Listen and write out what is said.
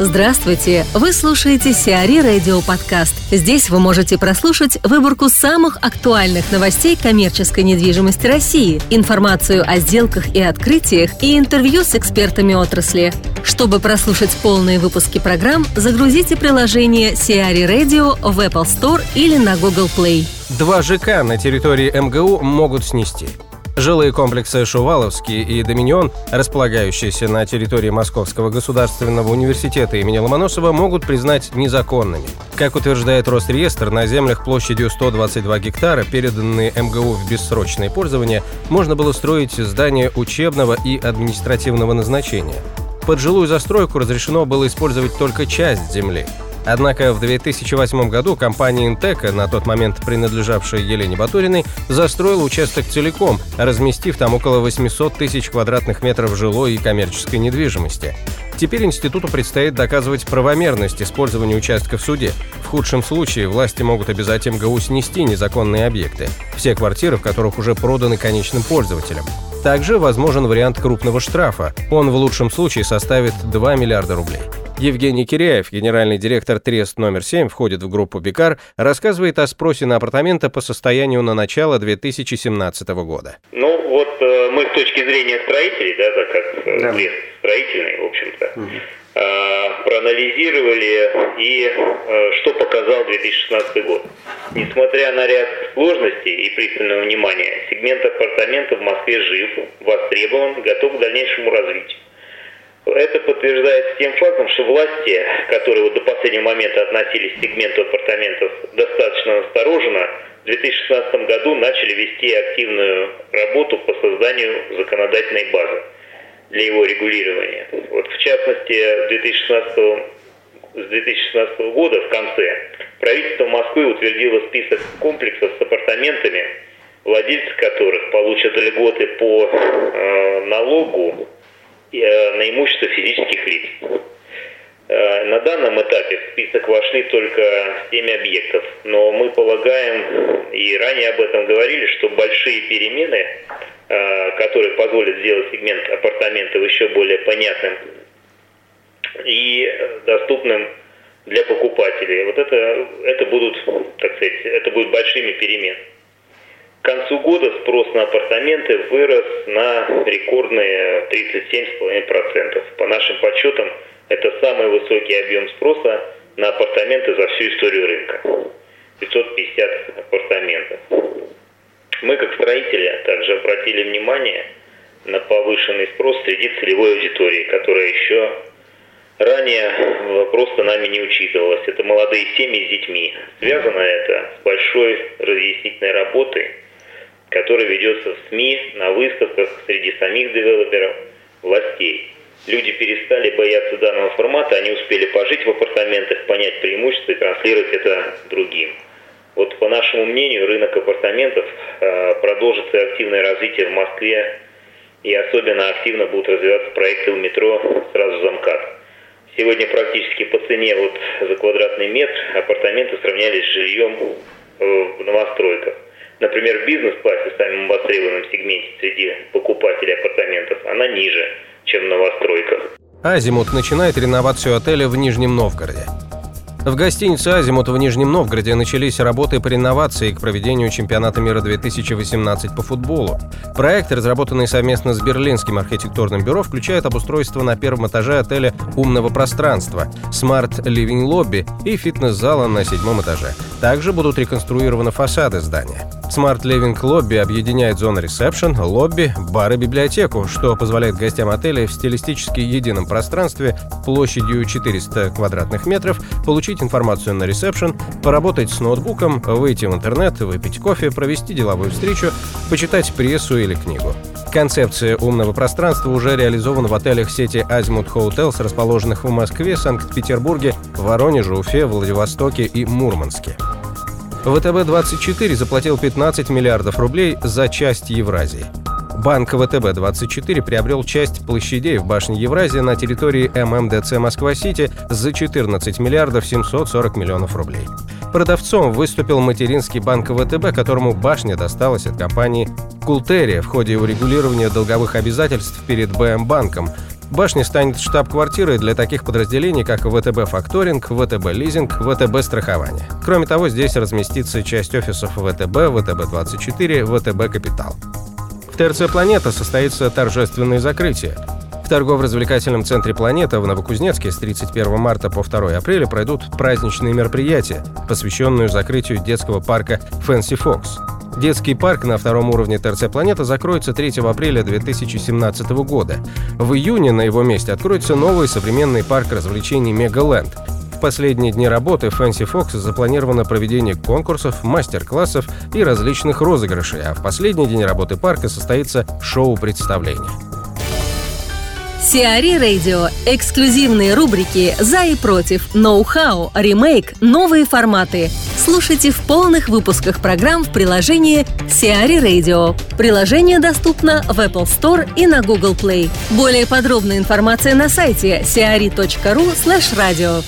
Здравствуйте! Вы слушаете Сиари Радио Подкаст. Здесь вы можете прослушать выборку самых актуальных новостей коммерческой недвижимости России, информацию о сделках и открытиях и интервью с экспертами отрасли. Чтобы прослушать полные выпуски программ, загрузите приложение Сиари Radio в Apple Store или на Google Play. Два ЖК на территории МГУ могут снести. Жилые комплексы Шуваловский и Доминион, располагающиеся на территории Московского государственного университета имени Ломоносова, могут признать незаконными. Как утверждает Росреестр, на землях площадью 122 гектара, переданные МГУ в бессрочное пользование, можно было строить здания учебного и административного назначения. Под жилую застройку разрешено было использовать только часть земли. Однако в 2008 году компания «Интека», на тот момент принадлежавшая Елене Батуриной, застроила участок целиком, разместив там около 800 тысяч квадратных метров жилой и коммерческой недвижимости. Теперь институту предстоит доказывать правомерность использования участка в суде. В худшем случае власти могут обязать МГУ снести незаконные объекты, все квартиры в которых уже проданы конечным пользователям. Также возможен вариант крупного штрафа. Он в лучшем случае составит 2 миллиарда рублей. Евгений Киряев, генеральный директор Трест номер 7, входит в группу Бикар, рассказывает о спросе на апартаменты по состоянию на начало 2017 года. Ну вот э, мы с точки зрения строителей, да, так как э, да. Трест строительный, в общем-то, угу. э, проанализировали и э, что показал 2016 год. Несмотря на ряд сложностей и пристального внимания, сегмент апартаментов в Москве жив, востребован, готов к дальнейшему развитию. Это подтверждается тем фактом, что власти, которые вот до последнего момента относились к сегменту апартаментов достаточно настороженно, в 2016 году начали вести активную работу по созданию законодательной базы для его регулирования. Вот в частности, 2016 с 2016 года в конце правительство Москвы утвердило список комплексов с апартаментами, владельцы которых получат льготы по э, налогу на имущество физических лиц. Э, на данном этапе в список вошли только 7 объектов, но мы полагаем, и ранее об этом говорили, что большие перемены, э, которые позволят сделать сегмент апартаментов еще более понятным и доступным для покупателей, вот это, это будут, так сказать, это будут большими переменами. К концу года спрос на апартаменты вырос на рекордные 37,5%. По нашим подсчетам, это самый высокий объем спроса на апартаменты за всю историю рынка. 550 апартаментов. Мы, как строители, также обратили внимание на повышенный спрос среди целевой аудитории, которая еще ранее просто нами не учитывалась. Это молодые семьи с детьми. Связано это с большой разъяснительной работой который ведется в СМИ, на выставках, среди самих девелоперов, властей. Люди перестали бояться данного формата, они успели пожить в апартаментах, понять преимущества и транслировать это другим. Вот по нашему мнению, рынок апартаментов э, продолжит активное развитие в Москве, и особенно активно будут развиваться проекты у метро сразу за МКАД. Сегодня практически по цене вот за квадратный метр апартаменты сравнялись с жильем э, в новостройках. Например, в бизнес-классе, самом востребованном сегменте среди покупателей апартаментов, она ниже, чем в новостройках. Азимут начинает реновацию отеля в Нижнем Новгороде. В гостинице «Азимут» в Нижнем Новгороде начались работы по реновации к проведению чемпионата мира 2018 по футболу. Проект, разработанный совместно с Берлинским архитектурным бюро, включает обустройство на первом этаже отеля умного пространства, smart living лобби и фитнес-зала на седьмом этаже. Также будут реконструированы фасады здания. Smart Living Lobby объединяет зоны ресепшн, лобби, бар и библиотеку, что позволяет гостям отеля в стилистически едином пространстве площадью 400 квадратных метров получить информацию на ресепшн, поработать с ноутбуком, выйти в интернет, выпить кофе, провести деловую встречу, почитать прессу или книгу. Концепция умного пространства уже реализована в отелях сети Azimut Hotels, расположенных в Москве, Санкт-Петербурге, Воронеже, Уфе, Владивостоке и Мурманске. ВТБ-24 заплатил 15 миллиардов рублей за часть Евразии. Банк ВТБ-24 приобрел часть площадей в башне Евразия на территории ММДЦ Москва-Сити за 14 миллиардов 740 миллионов рублей. Продавцом выступил материнский банк ВТБ, которому башня досталась от компании «Култерия» в ходе урегулирования долговых обязательств перед БМ банком, Башня станет штаб-квартирой для таких подразделений, как ВТБ Факторинг, ВТБ Лизинг, ВТБ Страхование. Кроме того, здесь разместится часть офисов ВТБ, ВТБ-24, ВТБ Капитал. В ТРЦ «Планета» состоится торжественное закрытие. В торгово-развлекательном центре «Планета» в Новокузнецке с 31 марта по 2 апреля пройдут праздничные мероприятия, посвященные закрытию детского парка «Фэнси Фокс». Детский парк на втором уровне ТРЦ «Планета» закроется 3 апреля 2017 года. В июне на его месте откроется новый современный парк развлечений «Мегаленд». Последние дни работы Fancy Fox запланировано проведение конкурсов, мастер-классов и различных розыгрышей, а в последний день работы парка состоится шоу-представление. Сиари Радио. Эксклюзивные рубрики «За и против», «Ноу-хау», «Ремейк», «Новые форматы». Слушайте в полных выпусках программ в приложении Сиари Radio. Приложение доступно в Apple Store и на Google Play. Более подробная информация на сайте siari.ru slash radio.